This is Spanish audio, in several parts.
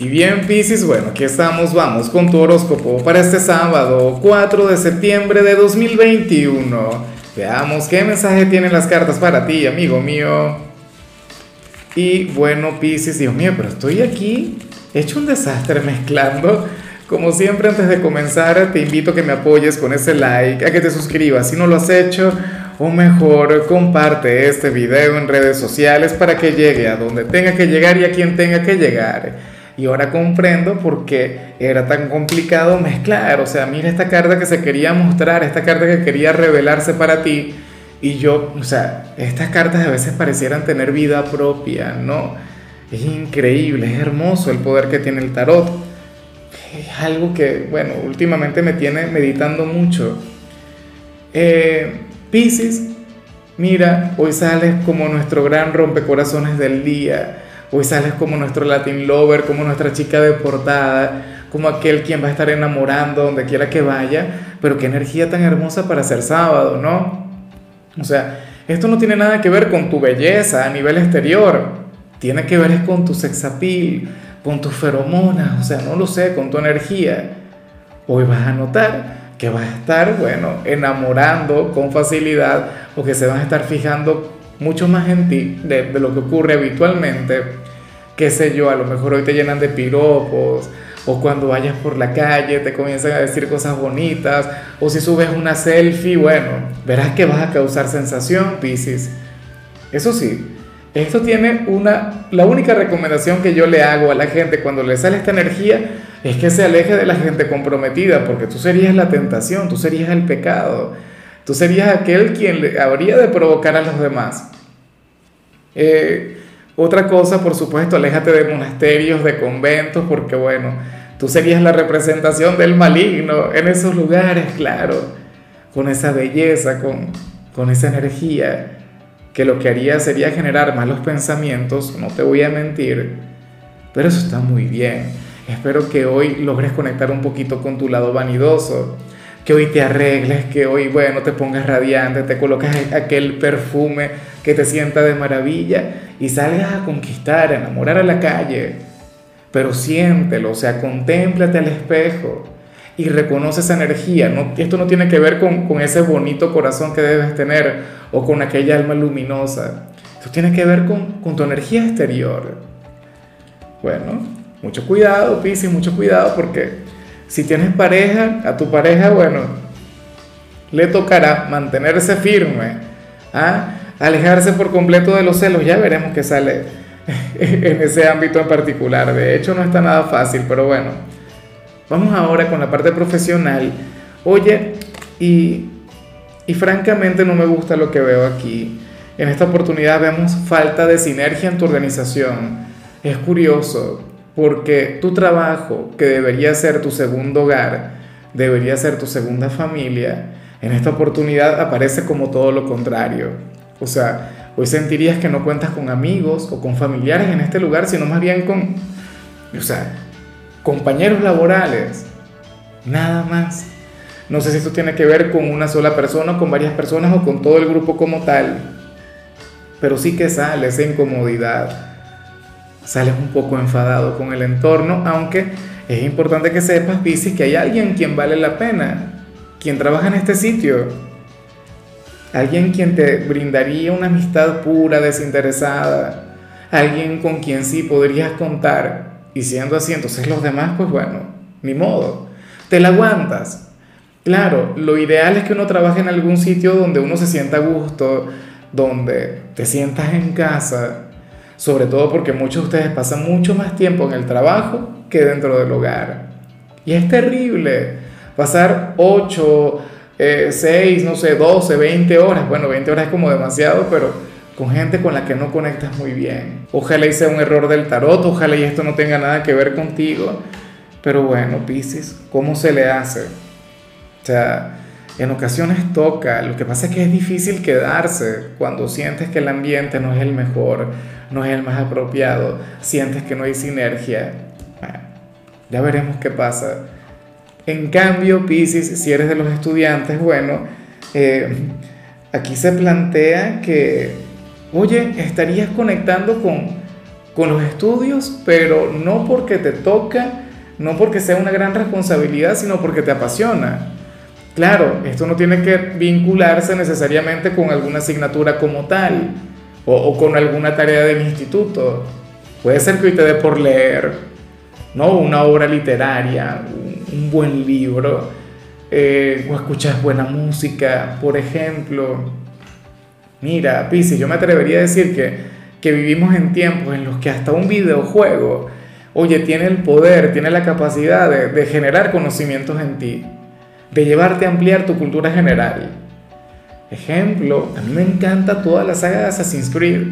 Y bien, Piscis, bueno, aquí estamos, vamos con tu horóscopo para este sábado, 4 de septiembre de 2021. Veamos qué mensaje tienen las cartas para ti, amigo mío. Y bueno, Piscis, Dios mío, pero estoy aquí hecho un desastre mezclando. Como siempre, antes de comenzar, te invito a que me apoyes con ese like, a que te suscribas si no lo has hecho, o mejor, comparte este video en redes sociales para que llegue a donde tenga que llegar y a quien tenga que llegar. Y ahora comprendo por qué era tan complicado mezclar. O sea, mira esta carta que se quería mostrar, esta carta que quería revelarse para ti. Y yo, o sea, estas cartas a veces parecieran tener vida propia, ¿no? Es increíble, es hermoso el poder que tiene el tarot. Es algo que, bueno, últimamente me tiene meditando mucho. Eh, Pisces, mira, hoy sales como nuestro gran rompecorazones del día Hoy sales como nuestro Latin lover, como nuestra chica de portada, como aquel quien va a estar enamorando donde quiera que vaya, pero qué energía tan hermosa para ser sábado, ¿no? O sea, esto no tiene nada que ver con tu belleza a nivel exterior, tiene que ver con tu sexapil, con tus feromonas, o sea, no lo sé, con tu energía. Hoy vas a notar que vas a estar, bueno, enamorando con facilidad o que se van a estar fijando mucho más en ti de, de lo que ocurre habitualmente, qué sé yo, a lo mejor hoy te llenan de piropos, o cuando vayas por la calle te comienzan a decir cosas bonitas, o si subes una selfie, bueno, verás que vas a causar sensación, Piscis. Eso sí, esto tiene una, la única recomendación que yo le hago a la gente cuando le sale esta energía es que se aleje de la gente comprometida, porque tú serías la tentación, tú serías el pecado. Tú serías aquel quien habría de provocar a los demás. Eh, otra cosa, por supuesto, aléjate de monasterios, de conventos, porque bueno, tú serías la representación del maligno en esos lugares, claro, con esa belleza, con, con esa energía, que lo que haría sería generar malos pensamientos, no te voy a mentir, pero eso está muy bien. Espero que hoy logres conectar un poquito con tu lado vanidoso que hoy te arregles, que hoy, bueno, te pongas radiante, te colocas aquel perfume que te sienta de maravilla y salgas a conquistar, a enamorar a la calle. Pero siéntelo, o sea, contémplate al espejo y reconoce esa energía. Esto no tiene que ver con, con ese bonito corazón que debes tener o con aquella alma luminosa. Esto tiene que ver con, con tu energía exterior. Bueno, mucho cuidado, Pisi, mucho cuidado porque si tienes pareja, a tu pareja, bueno, le tocará mantenerse firme, ¿ah? alejarse por completo de los celos. Ya veremos qué sale en ese ámbito en particular. De hecho, no está nada fácil, pero bueno. Vamos ahora con la parte profesional. Oye, y, y francamente no me gusta lo que veo aquí. En esta oportunidad vemos falta de sinergia en tu organización. Es curioso, porque tu trabajo, que debería ser tu segundo hogar, debería ser tu segunda familia, en esta oportunidad aparece como todo lo contrario. O sea, hoy sentirías que no cuentas con amigos o con familiares en este lugar, sino más bien con, o sea, compañeros laborales. Nada más. No sé si esto tiene que ver con una sola persona, con varias personas o con todo el grupo como tal. Pero sí que sale esa incomodidad sales un poco enfadado con el entorno, aunque es importante que sepas, Pisces, que hay alguien quien vale la pena, quien trabaja en este sitio, alguien quien te brindaría una amistad pura, desinteresada, alguien con quien sí podrías contar, y siendo así, entonces los demás, pues bueno, ni modo, te la aguantas. Claro, lo ideal es que uno trabaje en algún sitio donde uno se sienta a gusto, donde te sientas en casa, sobre todo porque muchos de ustedes pasan mucho más tiempo en el trabajo que dentro del hogar. Y es terrible pasar 8, 6, eh, no sé, 12, 20 horas. Bueno, 20 horas es como demasiado, pero con gente con la que no conectas muy bien. Ojalá sea un error del tarot, ojalá y esto no tenga nada que ver contigo. Pero bueno, Pisces, ¿cómo se le hace? O sea, en ocasiones toca, lo que pasa es que es difícil quedarse cuando sientes que el ambiente no es el mejor, no es el más apropiado, sientes que no hay sinergia. ya veremos qué pasa. En cambio, Pisces, si eres de los estudiantes, bueno, eh, aquí se plantea que, oye, estarías conectando con, con los estudios, pero no porque te toca, no porque sea una gran responsabilidad, sino porque te apasiona. Claro, esto no tiene que vincularse necesariamente con alguna asignatura como tal o, con alguna tarea del instituto. Puede ser que hoy te dé por leer, ¿no? Una obra literaria, un, buen libro, eh, o escuchas buena música, por ejemplo. Mira, Pisi, yo me atrevería a decir que, vivimos en tiempos en los que hasta un videojuego, oye, tiene el poder, tiene la capacidad de, de generar conocimientos en ti, de llevarte a ampliar tu cultura general. Ejemplo, a mí me encanta toda la saga de Assassin's Creed.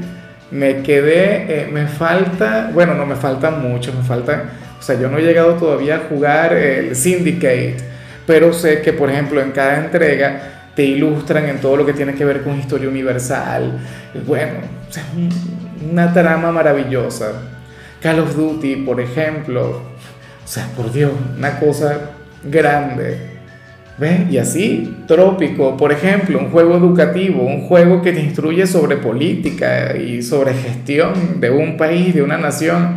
Me quedé, eh, me falta, bueno, no me falta mucho, me falta, o sea, yo no he llegado todavía a jugar el Syndicate, pero sé que, por ejemplo, en cada entrega te ilustran en todo lo que tiene que ver con historia universal. Bueno, o sea, una trama maravillosa. Call of Duty, por ejemplo, o sea, por Dios, una cosa grande. ¿Ves? Y así, trópico, por ejemplo, un juego educativo, un juego que te instruye sobre política y sobre gestión de un país, de una nación,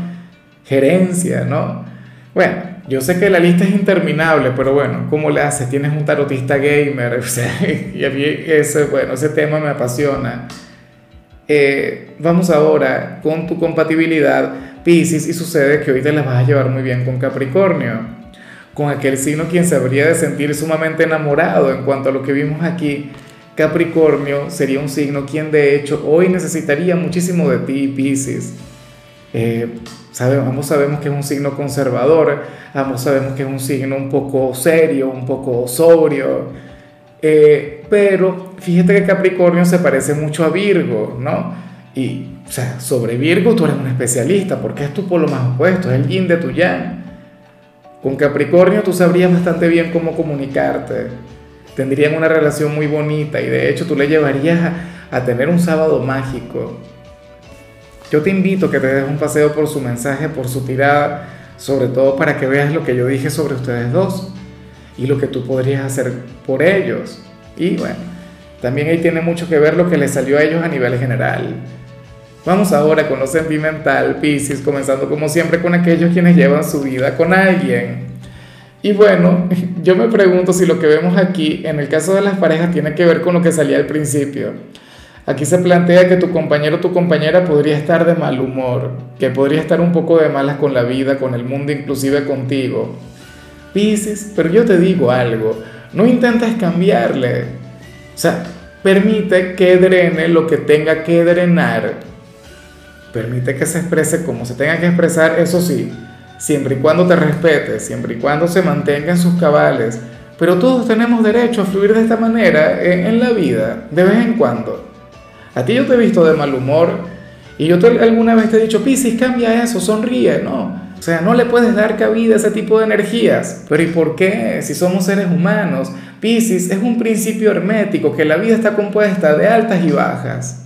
gerencia, ¿no? Bueno, yo sé que la lista es interminable, pero bueno, ¿cómo le haces? Tienes un tarotista gamer, o sea, y a mí ese, bueno, ese tema me apasiona. Eh, vamos ahora con tu compatibilidad, Pisces, y sucede que hoy te la vas a llevar muy bien con Capricornio con aquel signo quien se habría de sentir sumamente enamorado en cuanto a lo que vimos aquí. Capricornio sería un signo quien de hecho hoy necesitaría muchísimo de ti, Pisces. Eh, sabemos, ambos sabemos que es un signo conservador, ambos sabemos que es un signo un poco serio, un poco sobrio, eh, pero fíjate que Capricornio se parece mucho a Virgo, ¿no? Y, o sea, sobre Virgo tú eres un especialista porque es tu polo más opuesto, es el yin de tu yang. Con Capricornio tú sabrías bastante bien cómo comunicarte. Tendrían una relación muy bonita y de hecho tú le llevarías a, tener un sábado mágico. Yo te invito a que te des un paseo por su mensaje, por su tirada, sobre todo para que veas lo que yo dije sobre ustedes dos y lo que tú podrías hacer por ellos. Y bueno, también ahí tiene mucho que ver lo que les salió a ellos a nivel general. Vamos ahora con lo sentimental, Pisces, comenzando como siempre con aquellos quienes llevan su vida con alguien. Y bueno, yo me pregunto si lo que vemos aquí, en el caso de las parejas, tiene que ver con lo que salía al principio. Aquí se plantea que tu compañero o tu compañera podría estar de mal humor, que podría estar un poco de malas con la vida, con el mundo, inclusive contigo. Pisces, pero yo te digo algo, no intentes cambiarle. O sea, permite que drene lo que tenga que drenar Permite que se exprese como se tenga que expresar, eso sí, siempre y cuando te respete, siempre y cuando se mantenga en sus cabales. Pero todos tenemos derecho a fluir de esta manera en, la vida, de vez en cuando. A ti yo te he visto de mal humor y yo te, alguna vez te he dicho, Piscis, cambia eso, sonríe, ¿no? O sea, no le puedes dar cabida a ese tipo de energías. Pero ¿y por qué? Si somos seres humanos, Piscis es un principio hermético, que la vida está compuesta de altas y bajas.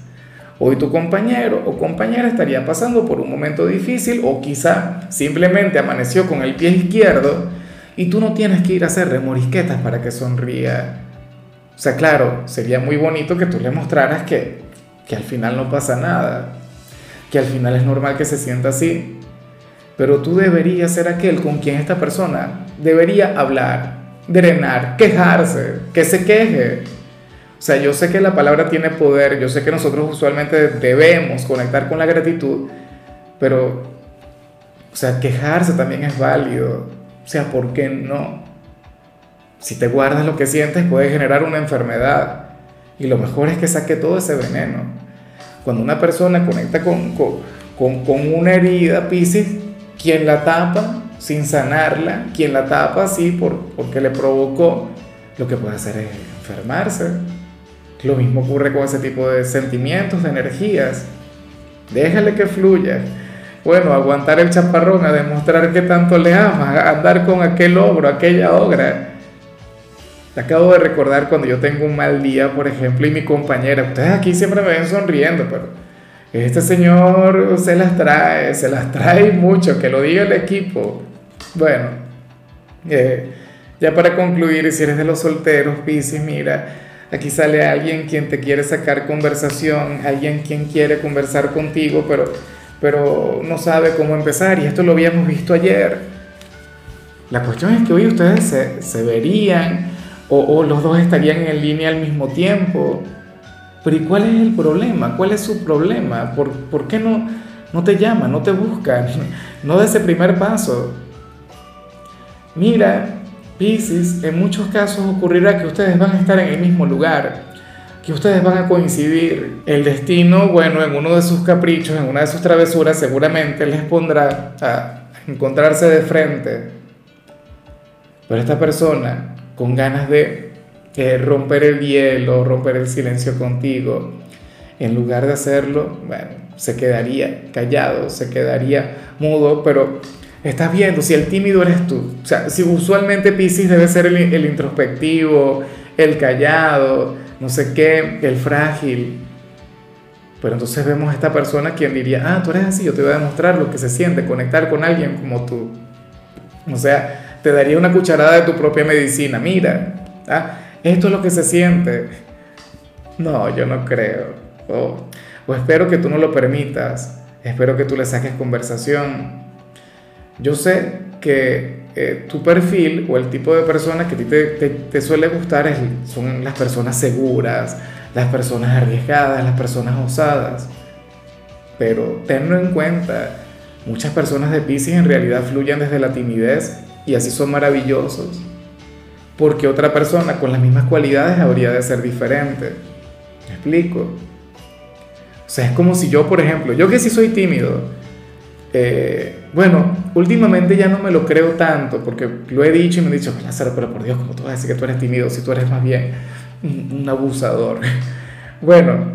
Hoy tu compañero o compañera estaría pasando por un momento difícil o quizá simplemente amaneció con el pie izquierdo y tú no tienes que ir a hacer remorisquetas para que sonría. O sea, claro, sería muy bonito que tú le mostraras que, que al final no pasa nada, que al final es normal que se sienta así, pero tú deberías ser aquel con quien esta persona debería hablar, drenar, quejarse, que se queje sea, yo sé que la palabra tiene poder, yo sé que nosotros usualmente debemos conectar con la gratitud, pero, o sea, quejarse también es válido. O sea, ¿por qué no? Si te guardas lo que sientes puede generar una enfermedad y lo mejor es que saque todo ese veneno. Cuando una persona conecta con, con, con una herida, Pisces, quien la tapa sin sanarla, quien la tapa así por, porque le provocó, lo que puede hacer es enfermarse. Lo mismo ocurre con ese tipo de sentimientos, de energías. Déjale que fluya. Bueno, aguantar el chaparrón, a demostrar que tanto le amas, andar con aquel ogro, aquella ogra. Te acabo de recordar cuando yo tengo un mal día, por ejemplo, y mi compañera, ustedes aquí siempre me ven sonriendo, pero este señor se las trae, se las trae mucho, que lo diga el equipo. Bueno, eh, ya para concluir, si eres de los solteros, Piscis, mira, Aquí sale alguien quien te quiere sacar conversación, alguien quien quiere conversar contigo, pero, pero no sabe cómo empezar y esto lo habíamos visto ayer. La cuestión es que hoy ustedes se, se verían o, o, los dos estarían en línea al mismo tiempo. Pero ¿y cuál es el problema? ¿Cuál es su problema? ¿Por, por qué no, no te llaman, no te buscan, no da ese primer paso? Mira, Pisces, en muchos casos ocurrirá que ustedes van a estar en el mismo lugar, que ustedes van a coincidir. El destino, bueno, en uno de sus caprichos, en una de sus travesuras, seguramente les pondrá a encontrarse de frente. Pero esta persona, con ganas de romper el hielo, romper el silencio contigo, en lugar de hacerlo, bueno, se quedaría callado, se quedaría mudo, pero estás viendo si el tímido eres tú. O sea, si usualmente Pisces debe ser el, introspectivo, el callado, no sé qué, el frágil. Pero entonces vemos a esta persona quien diría, ah, tú eres así, yo te voy a demostrar lo que se siente, conectar con alguien como tú. O sea, te daría una cucharada de tu propia medicina. Mira, ah, esto es lo que se siente. No, yo no creo. O espero que tú no lo permitas. Espero que tú le saques conversación. Yo sé que eh, tu perfil o el tipo de persona que a ti te, suele gustar son las personas seguras, las personas arriesgadas, las personas osadas. Pero tenlo en cuenta, muchas personas de Pisces en realidad fluyen desde la timidez y así son maravillosos. Porque otra persona con las mismas cualidades habría de ser diferente. ¿Me explico? O sea, es como si yo, por ejemplo, yo que sí soy tímido, eh, bueno, últimamente ya no me lo creo tanto, porque lo he dicho y me han dicho, Lázaro, pero por Dios, ¿cómo tú vas a decir que tú eres tímido si tú eres más bien un, un abusador? bueno,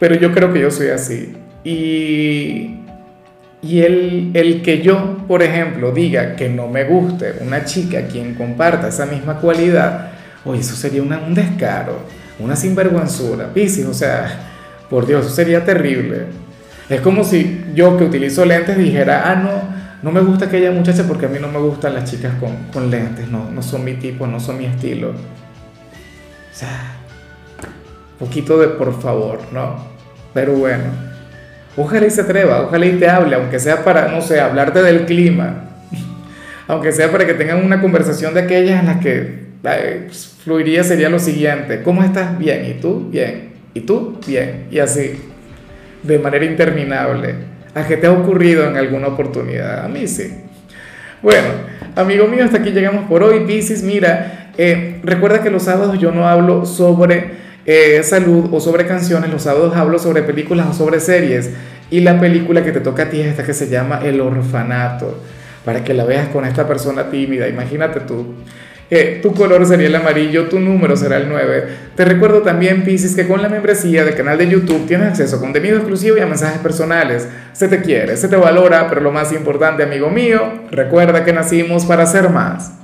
pero yo creo que yo soy así. Y, y el, el que yo, por ejemplo, diga que no me guste una chica quien comparta esa misma cualidad, oye, eso sería una, un descaro, una sinvergüenzura, Piscis, o sea, por Dios, eso sería terrible. Es como si yo que utilizo lentes dijera, ah, no, no me gusta aquella muchacha porque a mí no me gustan las chicas con, con lentes, no, no son mi tipo, no son mi estilo. O sea, poquito de por favor, ¿no? Pero bueno, ojalá y se atreva, ojalá y te hable, aunque sea para, no sé, hablarte del clima, aunque sea para que tengan una conversación de aquellas en las que ay, fluiría sería lo siguiente, ¿cómo estás? Bien, ¿y tú? Bien, ¿y tú? Bien, y así de manera interminable. ¿A qué te ha ocurrido en alguna oportunidad? A mí sí. Bueno, amigo mío, hasta aquí llegamos por hoy. Piscis, mira, eh, recuerda que los sábados yo no hablo sobre eh, salud o sobre canciones, los sábados hablo sobre películas o sobre series. Y la película que te toca a ti es esta que se llama El Orfanato, para que la veas con esta persona tímida. Imagínate tú. Tu color sería el amarillo, tu número será el 9. Te recuerdo también, Pisces, que con la membresía del canal de YouTube tienes acceso a contenido exclusivo y a mensajes personales. Se te quiere, se te valora, pero lo más importante, amigo mío, recuerda que nacimos para ser más.